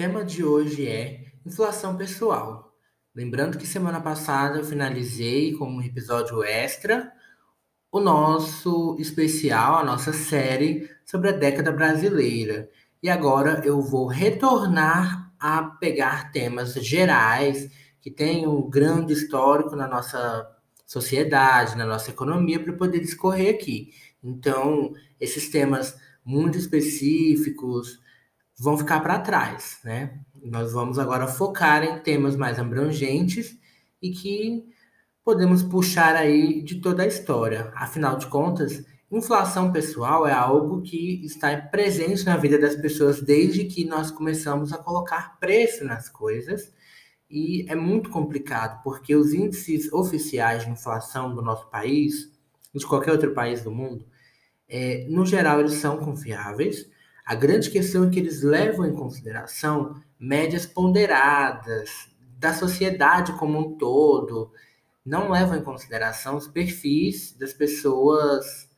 tema de hoje é inflação pessoal. Lembrando que semana passada eu finalizei com um episódio extra o nosso especial, a nossa série sobre a década brasileira. E agora eu vou retornar a pegar temas gerais que têm um grande histórico na nossa sociedade, na nossa economia, para poder discorrer aqui. Então, esses temas muito específicos, vão ficar para trás, né? Nós vamos agora focar em temas mais abrangentes e que podemos puxar aí de toda a história. Afinal de contas, inflação pessoal é algo que está presente na vida das pessoas desde que nós começamos a colocar preço nas coisas. E é muito complicado, porque os índices oficiais de inflação do nosso país, de qualquer outro país do mundo, é, no geral, eles são confiáveis, a grande questão é que eles levam em consideração médias ponderadas da sociedade como um todo, não levam em consideração os perfis das pessoas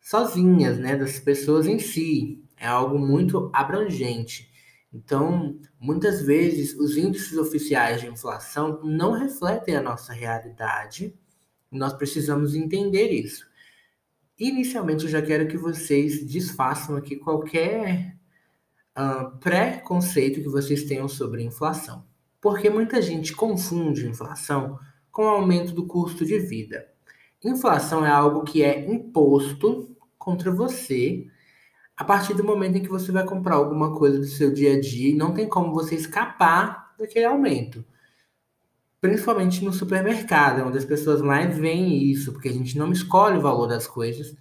sozinhas, né, das pessoas em si. É algo muito abrangente. Então, muitas vezes, os índices oficiais de inflação não refletem a nossa realidade. Nós precisamos entender isso. Inicialmente, eu já quero que vocês desfaçam aqui qualquer uh, preconceito que vocês tenham sobre inflação. Porque muita gente confunde inflação com aumento do custo de vida. Inflação é algo que é imposto contra você a partir do momento em que você vai comprar alguma coisa do seu dia a dia e não tem como você escapar daquele aumento principalmente no supermercado, é onde as pessoas mais veem isso, porque a gente não escolhe o valor das coisas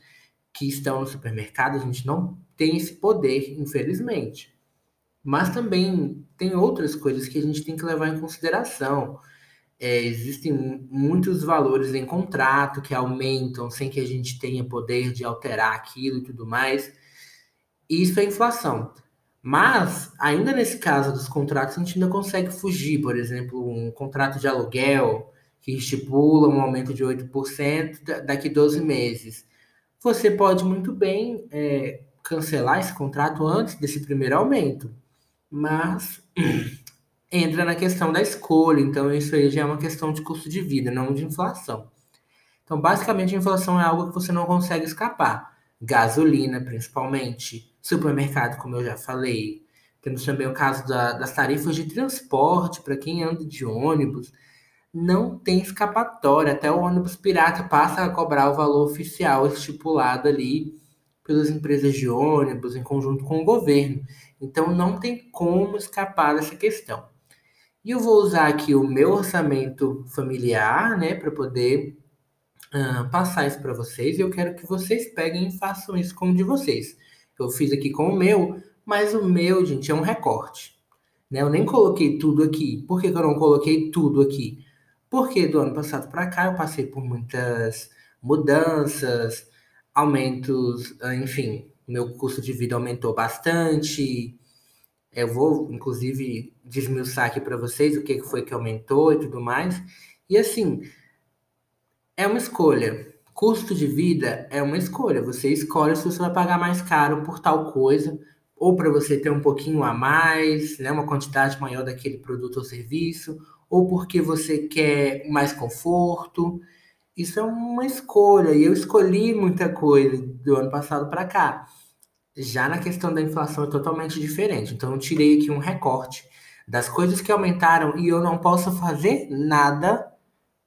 que estão no supermercado, a gente não tem esse poder, infelizmente. Mas também tem outras coisas que a gente tem que levar em consideração. É, existem muitos valores em contrato que aumentam sem que a gente tenha poder de alterar aquilo e tudo mais. Isso é inflação. Mas, ainda nesse caso dos contratos, a gente ainda consegue fugir. Por exemplo, um contrato de aluguel que estipula um aumento de 8% daqui 12 meses. Você pode muito bem é, cancelar esse contrato antes desse primeiro aumento, mas entra na questão da escolha. Então, isso aí já é uma questão de custo de vida, não de inflação. Então, basicamente, a inflação é algo que você não consegue escapar. Gasolina, principalmente supermercado, como eu já falei. Temos também o caso da, das tarifas de transporte para quem anda de ônibus. Não tem escapatória, até o ônibus pirata passa a cobrar o valor oficial estipulado ali pelas empresas de ônibus em conjunto com o governo. Então não tem como escapar dessa questão. E eu vou usar aqui o meu orçamento familiar, né, para poder uh, passar isso para vocês. E eu quero que vocês peguem e façam isso como de vocês. Eu fiz aqui com o meu, mas o meu, gente, é um recorte. Né? Eu nem coloquei tudo aqui. Por que, que eu não coloquei tudo aqui? Porque do ano passado para cá eu passei por muitas mudanças, aumentos, enfim, meu custo de vida aumentou bastante. Eu vou, inclusive, desmiuçar aqui para vocês o que foi que aumentou e tudo mais. E assim, é uma escolha custo de vida é uma escolha. Você escolhe se você vai pagar mais caro por tal coisa, ou para você ter um pouquinho a mais, né, uma quantidade maior daquele produto ou serviço, ou porque você quer mais conforto. Isso é uma escolha, e eu escolhi muita coisa do ano passado para cá. Já na questão da inflação é totalmente diferente. Então eu tirei aqui um recorte das coisas que aumentaram e eu não posso fazer nada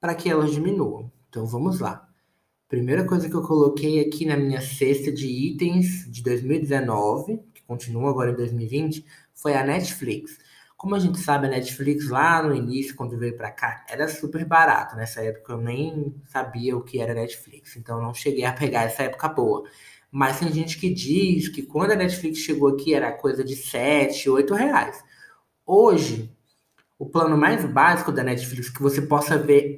para que elas diminuam. Então vamos lá. Primeira coisa que eu coloquei aqui na minha cesta de itens de 2019, que continua agora em 2020, foi a Netflix. Como a gente sabe, a Netflix lá no início, quando veio para cá, era super barato. Nessa época eu nem sabia o que era Netflix, então não cheguei a pegar essa época boa. Mas tem gente que diz que quando a Netflix chegou aqui era coisa de 7, 8 reais. Hoje, o plano mais básico da Netflix que você possa ver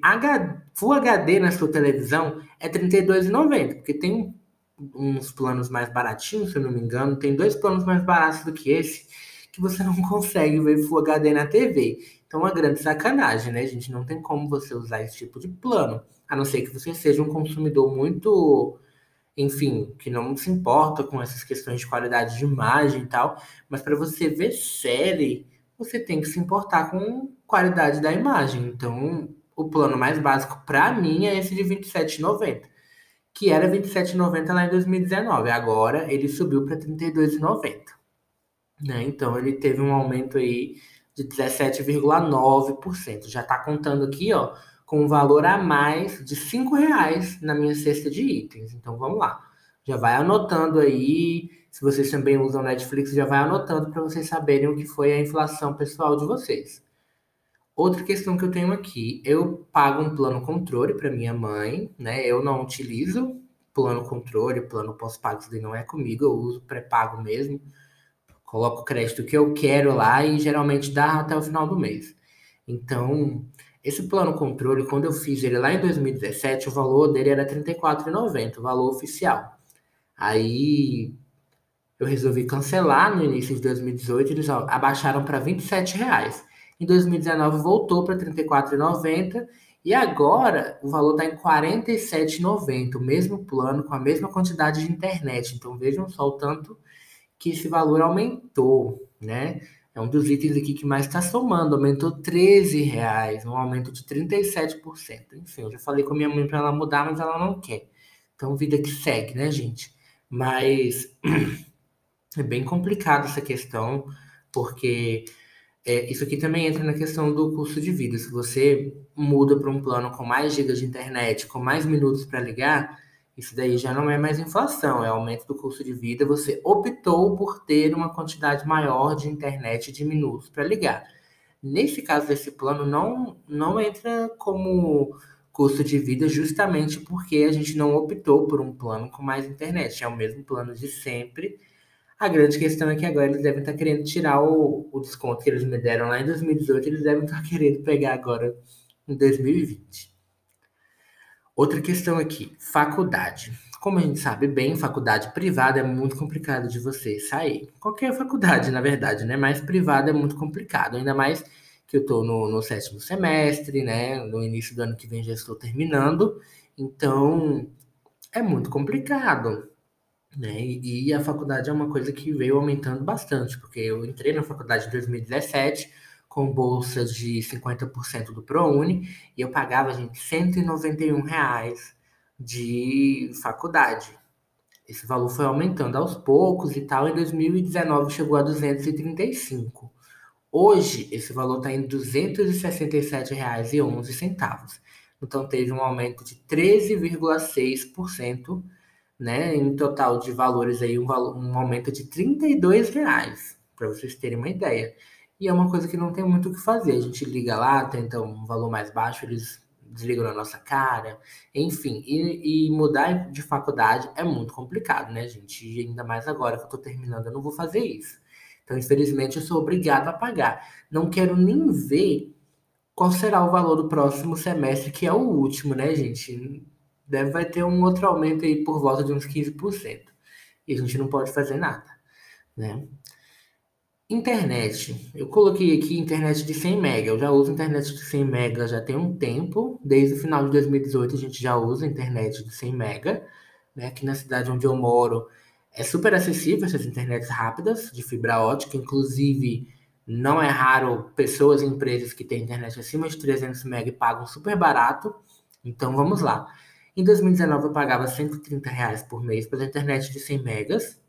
Full HD na sua televisão é R$ 32,90, porque tem uns planos mais baratinhos, se eu não me engano, tem dois planos mais baratos do que esse, que você não consegue ver Full HD na TV. Então, é uma grande sacanagem, né, gente? Não tem como você usar esse tipo de plano, a não ser que você seja um consumidor muito, enfim, que não se importa com essas questões de qualidade de imagem e tal, mas para você ver série você tem que se importar com qualidade da imagem. Então, o plano mais básico para mim é esse de R$ 27,90, que era R$ 27,90 lá em 2019. Agora ele subiu para R$ 32,90. Né? Então, ele teve um aumento aí de 17,9%. Já está contando aqui, ó, com um valor a mais de R$ reais na minha cesta de itens. Então, vamos lá. Já vai anotando aí. Se vocês também usam Netflix, já vai anotando para vocês saberem o que foi a inflação pessoal de vocês. Outra questão que eu tenho aqui, eu pago um plano controle para minha mãe, né? Eu não utilizo plano controle, plano pós-pago, isso não é comigo, eu uso pré-pago mesmo. Coloco o crédito que eu quero lá e geralmente dá até o final do mês. Então, esse plano controle, quando eu fiz ele lá em 2017, o valor dele era R$ 34,90, o valor oficial. Aí eu resolvi cancelar no início de 2018, eles abaixaram para R$ 27,00. Em 2019 voltou para R$ 34,90 e agora o valor está em R$ 47,90, o mesmo plano com a mesma quantidade de internet. Então vejam só o tanto que esse valor aumentou, né? É um dos itens aqui que mais está somando, aumentou 13 reais, um aumento de 37%. Enfim, eu já falei com a minha mãe para ela mudar, mas ela não quer. Então, vida que segue, né, gente? Mas é bem complicado essa questão, porque é, isso aqui também entra na questão do custo de vida. Se você muda para um plano com mais gigas de internet, com mais minutos para ligar, isso daí já não é mais inflação, é aumento do custo de vida. Você optou por ter uma quantidade maior de internet de minutos para ligar. Nesse caso desse plano, não, não entra como custo de vida justamente porque a gente não optou por um plano com mais internet. É o mesmo plano de sempre. A grande questão é que agora eles devem estar querendo tirar o, o desconto que eles me deram lá em 2018, eles devem estar querendo pegar agora em 2020. Outra questão aqui, faculdade. Como a gente sabe bem, faculdade privada é muito complicado de você sair. Qualquer faculdade, na verdade, né? Mas privada é muito complicado, ainda mais que eu estou no, no, sétimo semestre, né? No início do ano que vem já estou terminando, então é muito complicado. Né? E, a faculdade é uma coisa que veio aumentando bastante, porque eu entrei na faculdade em 2017 com bolsa de 50% do ProUni, e eu pagava, gente, 191 reais de faculdade. Esse valor foi aumentando aos poucos e tal, em 2019 chegou a 235. Hoje, esse valor está em R$ 267,11. Então, teve um aumento de 13,6%, né? Em total de valores aí, um, valor, um aumento de R$ reais, para vocês terem uma ideia. E é uma coisa que não tem muito o que fazer. A gente liga lá, tenta um valor mais baixo, eles desligam na nossa cara. Enfim, e, e mudar de faculdade é muito complicado, né, gente? E ainda mais agora que eu tô terminando, eu não vou fazer isso. Então, infelizmente, eu sou obrigado a pagar. Não quero nem ver qual será o valor do próximo semestre, que é o último, né, gente? Deve vai ter um outro aumento aí por volta de uns 15%. E a gente não pode fazer nada, né? Internet. Eu coloquei aqui internet de 100 MB. Eu já uso internet de 100 MB já tem um tempo. Desde o final de 2018 a gente já usa internet de 100 MB. Né? Aqui na cidade onde eu moro é super acessível essas internets rápidas de fibra ótica. Inclusive, não é raro pessoas e empresas que têm internet acima de 300 MB pagam super barato. Então vamos lá. Em 2019 eu pagava 130 reais por mês pela internet de 100 megas.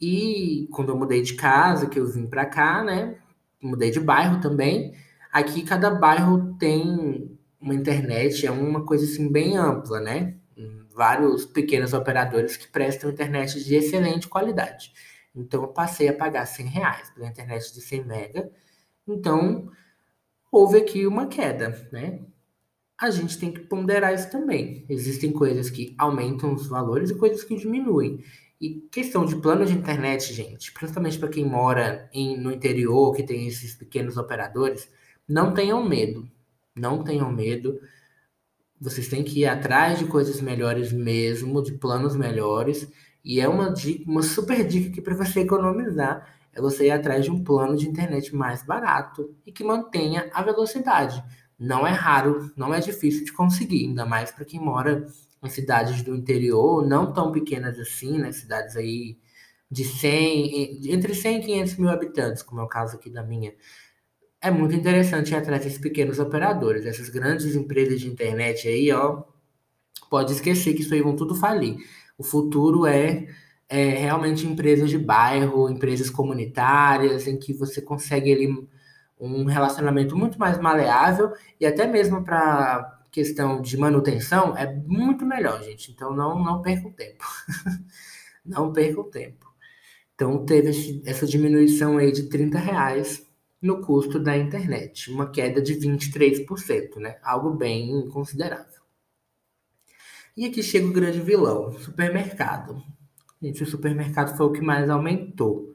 E quando eu mudei de casa, que eu vim para cá, né? Mudei de bairro também. Aqui cada bairro tem uma internet, é uma coisa assim bem ampla, né? Vários pequenos operadores que prestam internet de excelente qualidade. Então eu passei a pagar 100 reais pela internet de 100 mega. Então houve aqui uma queda, né? A gente tem que ponderar isso também. Existem coisas que aumentam os valores e coisas que diminuem. E questão de plano de internet, gente, principalmente para quem mora em, no interior, que tem esses pequenos operadores, não tenham medo. Não tenham medo. Vocês têm que ir atrás de coisas melhores mesmo, de planos melhores. E é uma dica, uma super dica aqui para você economizar, é você ir atrás de um plano de internet mais barato e que mantenha a velocidade. Não é raro, não é difícil de conseguir, ainda mais para quem mora em cidades do interior, não tão pequenas assim, né? Cidades aí de 100, entre 100 e 500 mil habitantes, como é o caso aqui da minha, é muito interessante ir atrás desses pequenos operadores. Essas grandes empresas de internet aí, ó, pode esquecer que isso aí vão tudo falir. O futuro é, é realmente empresas de bairro, empresas comunitárias, em que você consegue ali um relacionamento muito mais maleável e até mesmo para questão de manutenção é muito melhor, gente. Então não, não perca o tempo. não perca o tempo. Então teve essa diminuição aí de 30 reais no custo da internet, uma queda de 23%, né? Algo bem considerável. E aqui chega o grande vilão, supermercado. Gente, o supermercado foi o que mais aumentou.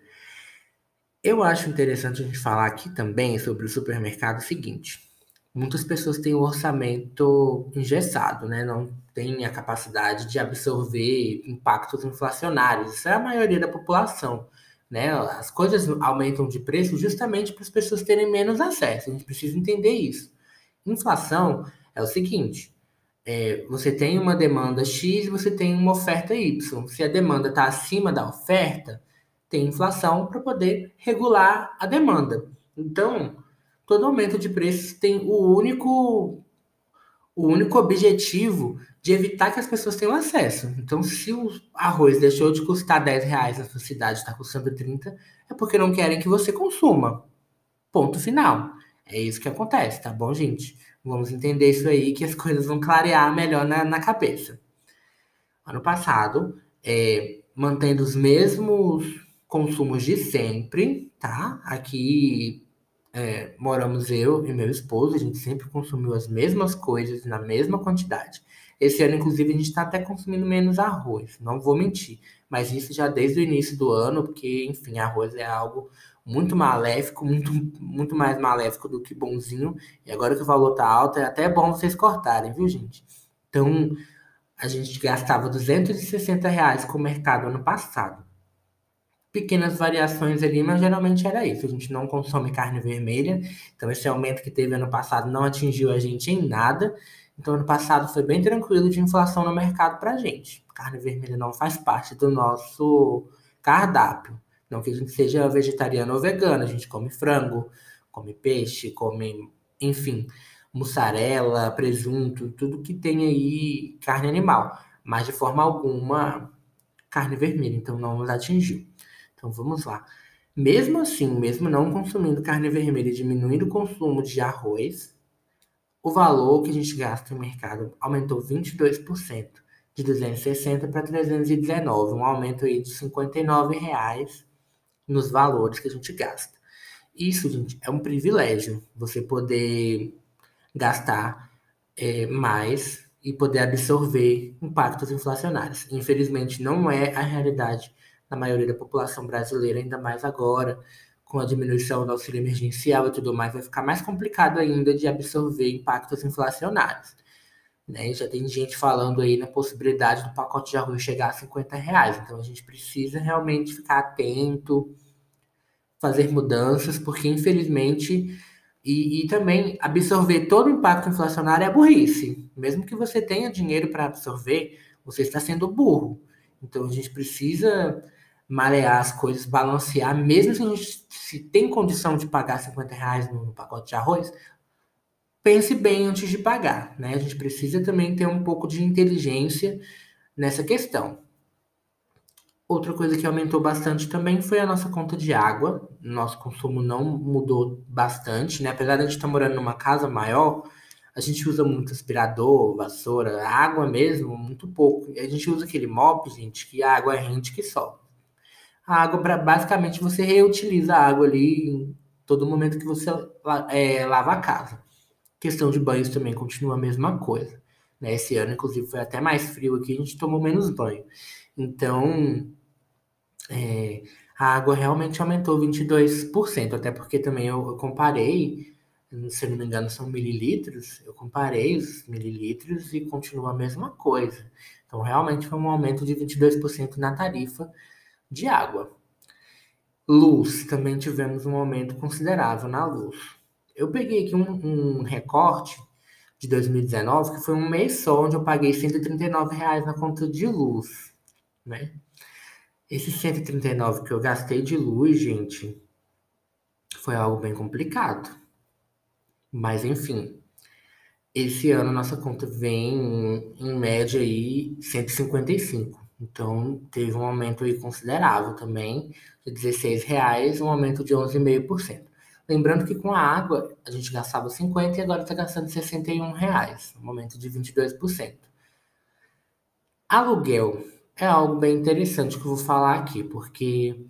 Eu acho interessante a gente falar aqui também sobre o supermercado o seguinte. Muitas pessoas têm o orçamento engessado, né? Não têm a capacidade de absorver impactos inflacionários. Isso é a maioria da população. Né? As coisas aumentam de preço justamente para as pessoas terem menos acesso. A gente precisa entender isso. Inflação é o seguinte: é, você tem uma demanda X e você tem uma oferta Y. Se a demanda está acima da oferta, tem inflação para poder regular a demanda. Então, todo aumento de preços tem o único o único objetivo de evitar que as pessoas tenham acesso. Então, se o arroz deixou de custar 10 reais na sua cidade, está custando 30, é porque não querem que você consuma. Ponto final. É isso que acontece, tá bom, gente? Vamos entender isso aí, que as coisas vão clarear melhor na, na cabeça. Ano passado, é, mantendo os mesmos consumos de sempre, tá? Aqui é, moramos eu e meu esposo, a gente sempre consumiu as mesmas coisas na mesma quantidade. Esse ano, inclusive, a gente está até consumindo menos arroz, não vou mentir. Mas isso já desde o início do ano, porque, enfim, arroz é algo muito maléfico, muito, muito mais maléfico do que bonzinho. E agora que o valor tá alto, é até bom vocês cortarem, viu, gente? Então, a gente gastava 260 reais com o mercado ano passado pequenas variações ali, mas geralmente era isso. A gente não consome carne vermelha, então esse aumento que teve ano passado não atingiu a gente em nada. Então, ano passado foi bem tranquilo de inflação no mercado para a gente. Carne vermelha não faz parte do nosso cardápio. Não que a gente seja vegetariano ou vegano, a gente come frango, come peixe, come, enfim, mussarela, presunto, tudo que tem aí carne animal. Mas de forma alguma carne vermelha, então não nos atingiu. Então vamos lá. Mesmo assim, mesmo não consumindo carne vermelha e diminuindo o consumo de arroz, o valor que a gente gasta no mercado aumentou 22%, de 260 para 319, um aumento aí de 59 reais nos valores que a gente gasta. Isso, gente, é um privilégio, você poder gastar é, mais e poder absorver impactos inflacionários. Infelizmente, não é a realidade na maioria da população brasileira, ainda mais agora, com a diminuição do auxílio emergencial e tudo mais, vai ficar mais complicado ainda de absorver impactos inflacionários. Né? Já tem gente falando aí na possibilidade do pacote de arroz chegar a 50 reais. Então a gente precisa realmente ficar atento, fazer mudanças, porque infelizmente. E, e também absorver todo o impacto inflacionário é burrice. Mesmo que você tenha dinheiro para absorver, você está sendo burro. Então a gente precisa marear as coisas, balancear, mesmo se a gente se tem condição de pagar 50 reais no, pacote de arroz, pense bem antes de pagar, né? A gente precisa também ter um pouco de inteligência nessa questão. Outra coisa que aumentou bastante também foi a nossa conta de água. Nosso consumo não mudou bastante, né? Apesar de a gente estar morando numa casa maior, a gente usa muito aspirador, vassoura, água mesmo, muito pouco. A gente usa aquele mop, gente, que a água rende que sobe. A água, basicamente, você reutiliza a água ali em todo momento que você é, lava a casa. Questão de banhos também continua a mesma coisa. Né? Esse ano, inclusive, foi até mais frio aqui, a gente tomou menos banho. Então, é, a água realmente aumentou 22%, até porque também eu, eu comparei, se eu não me engano são mililitros, eu comparei os mililitros e continua a mesma coisa. Então, realmente foi um aumento de 22% na tarifa de água. Luz, também tivemos um aumento considerável na luz. Eu peguei aqui um, um recorte de 2019, que foi um mês só onde eu paguei 139 reais na conta de luz, né? Esse 139 que eu gastei de luz, gente, foi algo bem complicado. Mas enfim, esse ano nossa conta vem em média aí 155. Então teve um aumento considerável também, de 16 reais, um aumento de 11,5%. Lembrando que com a água a gente gastava 50 e agora está gastando 61 reais, um aumento de 22%. Aluguel é algo bem interessante que eu vou falar aqui, porque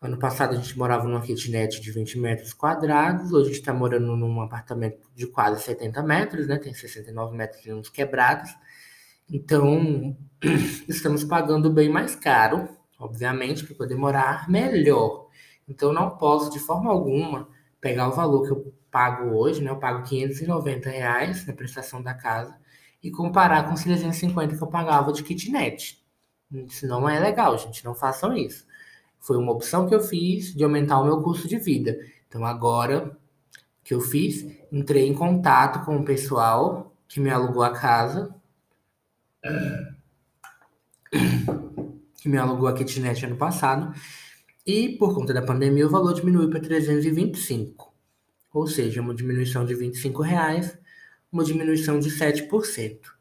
ano passado a gente morava numa kitnet de 20 metros quadrados, hoje a gente está morando num apartamento de quase 70 metros, né? Tem 69 metros quebrados. Então, estamos pagando bem mais caro, obviamente, para poder morar melhor. Então, não posso, de forma alguma, pegar o valor que eu pago hoje, né? Eu pago 590 reais na prestação da casa e comparar com os 350 que eu pagava de kitnet. Isso não é legal, gente. Não façam isso. Foi uma opção que eu fiz de aumentar o meu custo de vida. Então agora que eu fiz, entrei em contato com o pessoal que me alugou a casa. Que me alugou a kitnet ano passado. E por conta da pandemia, o valor diminuiu para 325. Ou seja, uma diminuição de 25 reais, uma diminuição de 7%.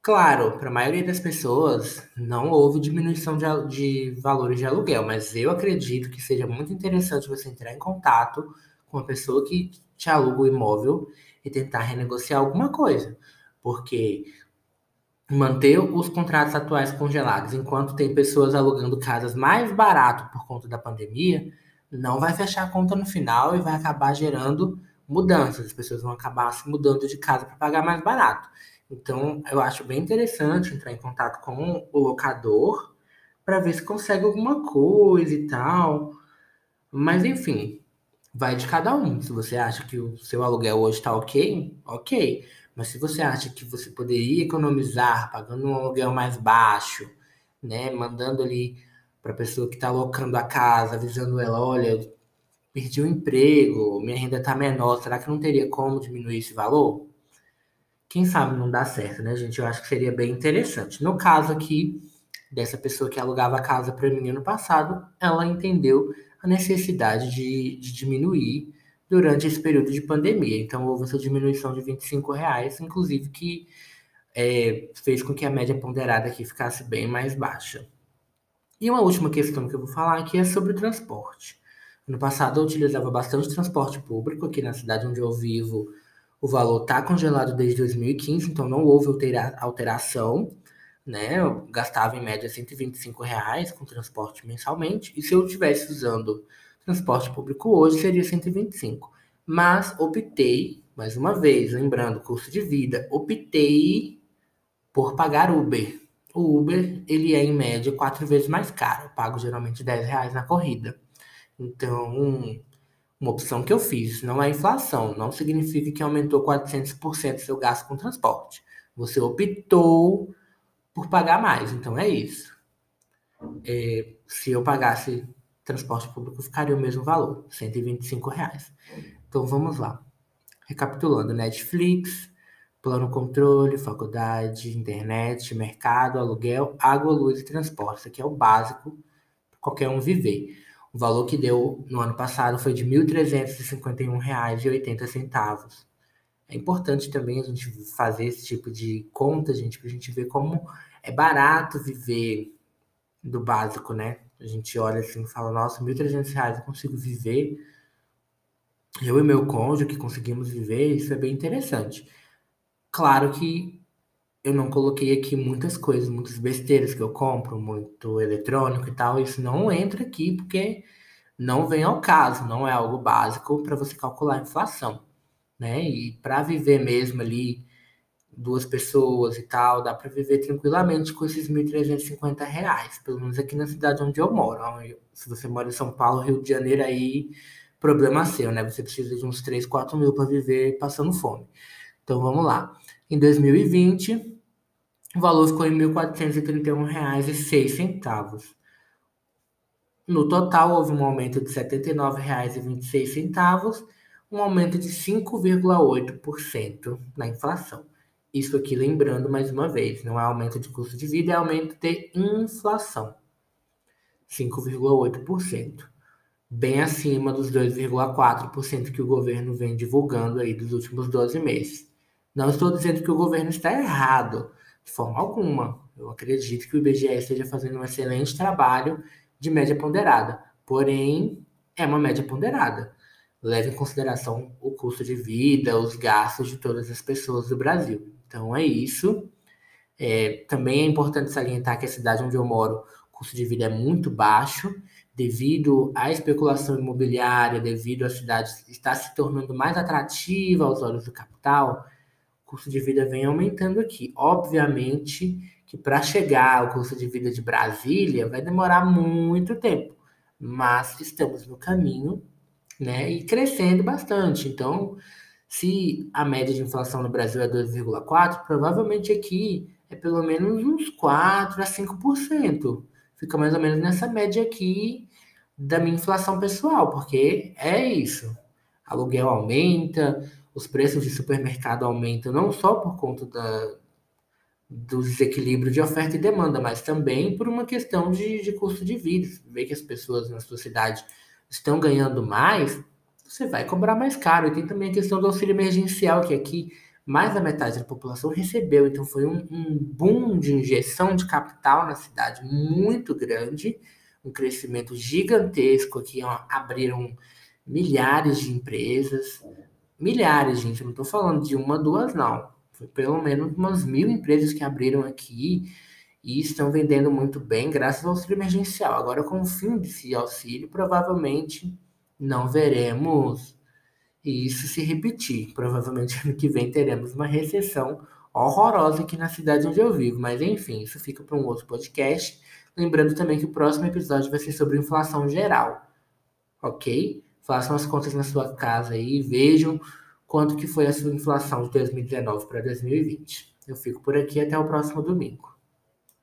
Claro, para a maioria das pessoas não houve diminuição de, de, valores de aluguel, mas eu acredito que seja muito interessante você entrar em contato com a pessoa que te aluga o imóvel e tentar renegociar alguma coisa. Porque manter os contratos atuais congelados enquanto tem pessoas alugando casas mais barato por conta da pandemia, não vai fechar a conta no final e vai acabar gerando mudanças. As pessoas vão acabar se mudando de casa para pagar mais barato. Então, eu acho bem interessante entrar em contato com o locador para ver se consegue alguma coisa e tal. Mas, enfim, vai de cada um. Se você acha que o seu aluguel hoje está ok, ok. Mas se você acha que você poderia economizar pagando um aluguel mais baixo, né, mandando ali para a pessoa que está alocando a casa, avisando ela, olha, perdi o emprego, minha renda está menor, será que não teria como diminuir esse valor? Quem sabe não dá certo, né, gente? Eu acho que seria bem interessante. No caso aqui, dessa pessoa que alugava a casa para mim ano passado, ela entendeu a necessidade de, de diminuir durante esse período de pandemia. Então, houve essa diminuição de 25 reais, inclusive que é, fez com que a média ponderada aqui ficasse bem mais baixa. E uma última questão que eu vou falar aqui é sobre o transporte. No passado, eu utilizava bastante transporte público aqui na cidade onde eu vivo. O valor está congelado desde 2015, então não houve alteração. Né? Eu gastava em média 125 reais com transporte mensalmente. E se eu estivesse usando Transporte público hoje seria 125. Mas optei, mais uma vez, lembrando, custo de vida, optei por pagar Uber. O Uber, ele é em média quatro vezes mais caro. Eu pago geralmente 10 reais na corrida. Então, uma opção que eu fiz. Não é inflação, não significa que aumentou 400% seu gasto com transporte. Você optou por pagar mais, então é isso. É, se eu pagasse transporte público ficaria o mesmo valor, 125 reais. Então vamos lá. Recapitulando, Netflix, plano controle, faculdade, internet, mercado, aluguel, água, luz e transporte. Isso aqui é o básico para qualquer um viver. O valor que deu no ano passado foi de R$ 1.351,80. É importante também a gente fazer esse tipo de conta, gente, para a gente ver como é barato viver do básico, né? A gente olha assim e fala, nossa, R$ 1.300 eu consigo viver. Eu e meu cônjuge que conseguimos viver, isso é bem interessante. Claro que eu não coloquei aqui muitas coisas, muitas besteiras que eu compro, muito eletrônico e tal. Isso não entra aqui porque não vem ao caso, não é algo básico para você calcular a inflação, né? E para viver mesmo ali duas pessoas e tal, dá para viver tranquilamente com esses 1.350 reais, pelo menos aqui na cidade onde eu moro. Se você mora em São Paulo, Rio de Janeiro, aí problema seu, né? Você precisa de uns 3, 4 mil para viver passando fome. Então vamos lá. Em 2020, o valor ficou em R$ 1.431,06. No total, houve um aumento de R$ 79,26, um aumento de 5,8% na inflação. Isso aqui lembrando mais uma vez, não é aumento de custo de vida, é aumento de inflação. 5,8%, bem acima dos 2,4% que o governo vem divulgando aí dos últimos 12 meses. Não estou dizendo que o governo está errado, de forma alguma. Eu acredito que o IBGE esteja fazendo um excelente trabalho de média ponderada, porém é uma média ponderada. Leve em consideração o custo de vida, os gastos de todas as pessoas do Brasil. Então é isso. É, também é importante salientar que a cidade onde eu moro, o custo de vida é muito baixo, devido à especulação imobiliária, devido à cidade estar se tornando mais atrativa aos olhos do capital, o custo de vida vem aumentando aqui. Obviamente que para chegar ao custo de vida de Brasília vai demorar muito tempo, mas estamos no caminho, né? E crescendo bastante. Então, se a média de inflação no Brasil é 2,4, provavelmente aqui é pelo menos uns 4 a 5%. Fica mais ou menos nessa média aqui da minha inflação pessoal, porque é isso. Aluguel aumenta, os preços de supermercado aumentam não só por conta da, do desequilíbrio de oferta e demanda, mas também por uma questão de, de custo de vida. Ver que as pessoas na sua cidade estão ganhando mais, você vai cobrar mais caro. E tem também a questão do auxílio emergencial, que aqui mais da metade da população recebeu. Então foi um, um boom de injeção de capital na cidade muito grande, um crescimento gigantesco. Aqui ó, abriram milhares de empresas. Milhares, gente. Não estou falando de uma, duas, não. Foi pelo menos umas mil empresas que abriram aqui e estão vendendo muito bem graças ao auxílio emergencial. Agora, com o fim desse auxílio, provavelmente não veremos isso se repetir. Provavelmente ano que vem teremos uma recessão horrorosa aqui na cidade onde eu vivo. Mas enfim, isso fica para um outro podcast. Lembrando também que o próximo episódio vai ser sobre inflação geral. Ok? Façam as contas na sua casa aí e vejam quanto que foi a sua inflação de 2019 para 2020. Eu fico por aqui até o próximo domingo.